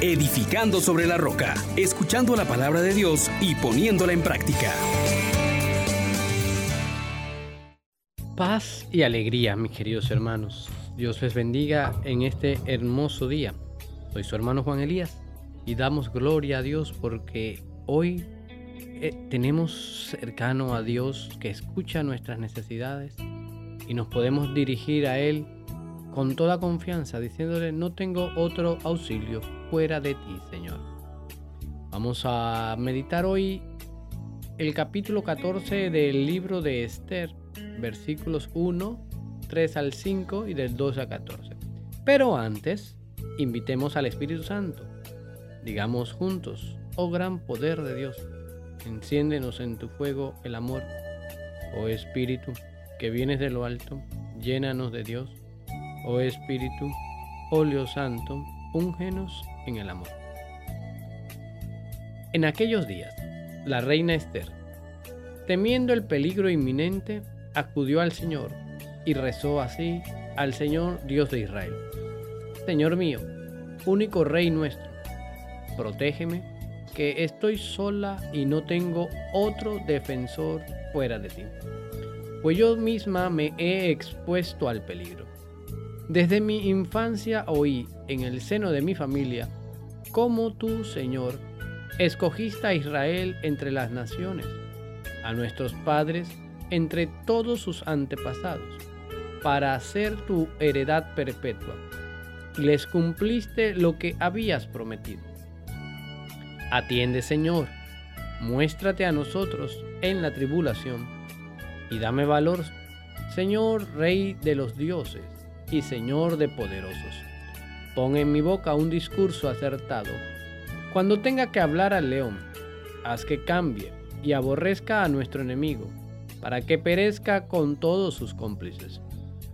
edificando sobre la roca, escuchando la palabra de Dios y poniéndola en práctica. Paz y alegría, mis queridos hermanos. Dios les bendiga en este hermoso día. Soy su hermano Juan Elías y damos gloria a Dios porque hoy eh, tenemos cercano a Dios que escucha nuestras necesidades y nos podemos dirigir a Él con toda confianza, diciéndole, no tengo otro auxilio fuera de ti, Señor. Vamos a meditar hoy el capítulo 14 del libro de Esther, versículos 1, 3 al 5 y del 2 al 14. Pero antes, invitemos al Espíritu Santo. Digamos juntos, oh gran poder de Dios, enciéndenos en tu fuego el amor. Oh Espíritu, que vienes de lo alto, llénanos de Dios oh Espíritu, óleo santo, úngenos en el amor. En aquellos días, la reina Esther, temiendo el peligro inminente, acudió al Señor y rezó así al Señor Dios de Israel. Señor mío, único Rey nuestro, protégeme, que estoy sola y no tengo otro defensor fuera de ti, pues yo misma me he expuesto al peligro. Desde mi infancia oí en el seno de mi familia cómo tú, Señor, escogiste a Israel entre las naciones, a nuestros padres entre todos sus antepasados, para hacer tu heredad perpetua. Les cumpliste lo que habías prometido. Atiende, Señor, muéstrate a nosotros en la tribulación y dame valor, Señor, Rey de los dioses y Señor de poderosos. Pon en mi boca un discurso acertado. Cuando tenga que hablar al león, haz que cambie y aborrezca a nuestro enemigo, para que perezca con todos sus cómplices.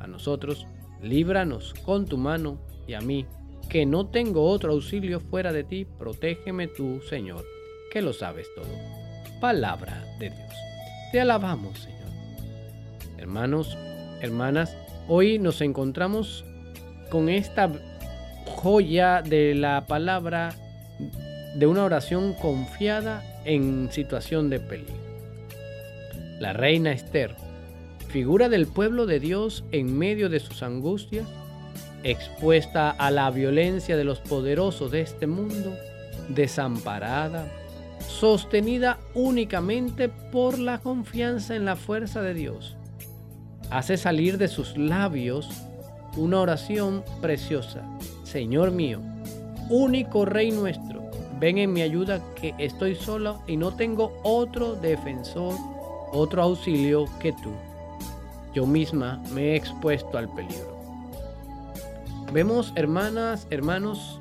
A nosotros, líbranos con tu mano y a mí, que no tengo otro auxilio fuera de ti, protégeme tú, Señor, que lo sabes todo. Palabra de Dios. Te alabamos, Señor. Hermanos, hermanas, Hoy nos encontramos con esta joya de la palabra de una oración confiada en situación de peligro. La reina Esther, figura del pueblo de Dios en medio de sus angustias, expuesta a la violencia de los poderosos de este mundo, desamparada, sostenida únicamente por la confianza en la fuerza de Dios hace salir de sus labios una oración preciosa. Señor mío, único Rey nuestro, ven en mi ayuda que estoy solo y no tengo otro defensor, otro auxilio que tú. Yo misma me he expuesto al peligro. Vemos, hermanas, hermanos,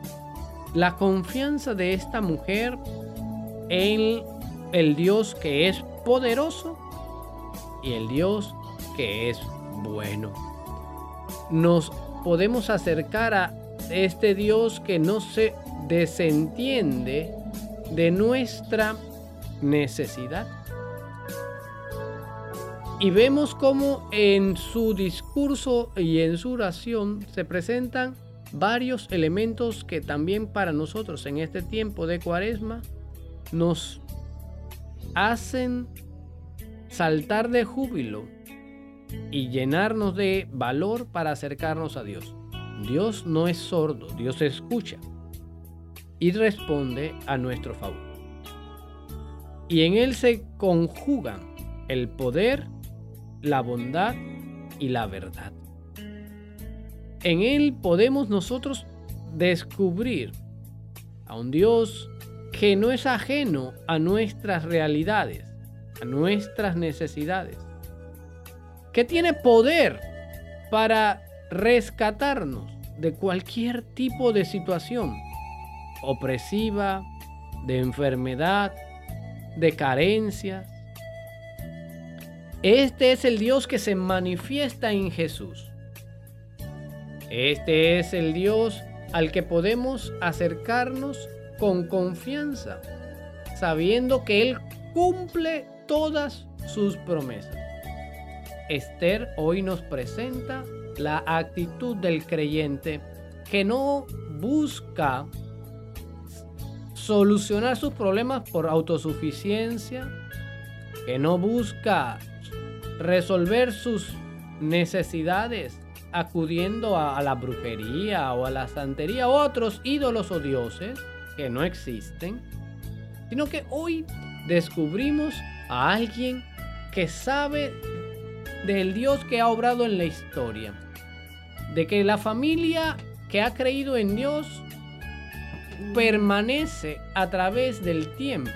la confianza de esta mujer en el Dios que es poderoso y el Dios que es bueno. Nos podemos acercar a este Dios que no se desentiende de nuestra necesidad. Y vemos cómo en su discurso y en su oración se presentan varios elementos que también para nosotros en este tiempo de cuaresma nos hacen saltar de júbilo y llenarnos de valor para acercarnos a Dios. Dios no es sordo, Dios escucha y responde a nuestro favor. Y en Él se conjugan el poder, la bondad y la verdad. En Él podemos nosotros descubrir a un Dios que no es ajeno a nuestras realidades, a nuestras necesidades que tiene poder para rescatarnos de cualquier tipo de situación opresiva, de enfermedad, de carencia. Este es el Dios que se manifiesta en Jesús. Este es el Dios al que podemos acercarnos con confianza, sabiendo que Él cumple todas sus promesas. Esther hoy nos presenta la actitud del creyente que no busca solucionar sus problemas por autosuficiencia, que no busca resolver sus necesidades acudiendo a, la brujería o a la santería o otros ídolos o dioses que no existen, sino que hoy descubrimos a alguien que sabe del Dios que ha obrado en la historia, de que la familia que ha creído en Dios permanece a través del tiempo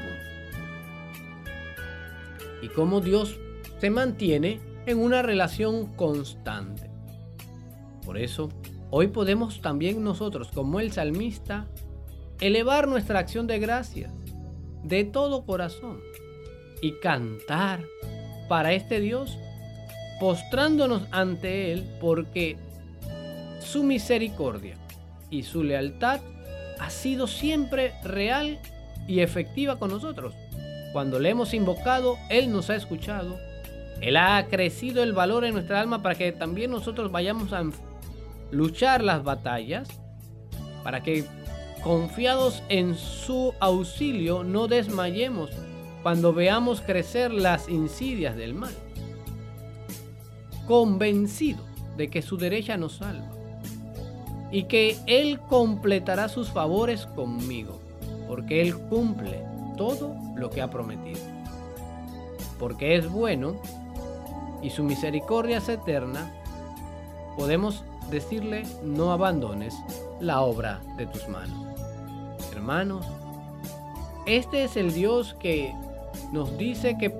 y cómo Dios se mantiene en una relación constante. Por eso, hoy podemos también nosotros, como el salmista, elevar nuestra acción de gracias de todo corazón y cantar para este Dios, postrándonos ante Él porque su misericordia y su lealtad ha sido siempre real y efectiva con nosotros. Cuando le hemos invocado, Él nos ha escuchado. Él ha crecido el valor en nuestra alma para que también nosotros vayamos a luchar las batallas, para que confiados en su auxilio no desmayemos cuando veamos crecer las insidias del mal. Convencido de que su derecha nos salva y que Él completará sus favores conmigo, porque Él cumple todo lo que ha prometido. Porque es bueno y su misericordia es eterna, podemos decirle no abandones la obra de tus manos. Hermanos, este es el Dios que nos dice que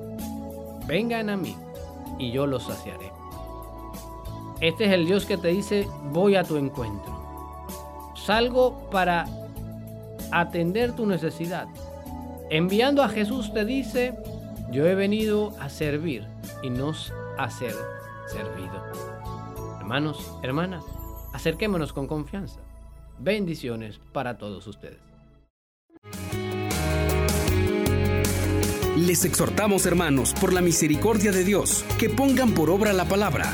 vengan a mí y yo los saciaré. Este es el Dios que te dice voy a tu encuentro. Salgo para atender tu necesidad. Enviando a Jesús te dice, yo he venido a servir y no a ser servido. Hermanos, hermanas, acerquémonos con confianza. Bendiciones para todos ustedes. Les exhortamos, hermanos, por la misericordia de Dios, que pongan por obra la palabra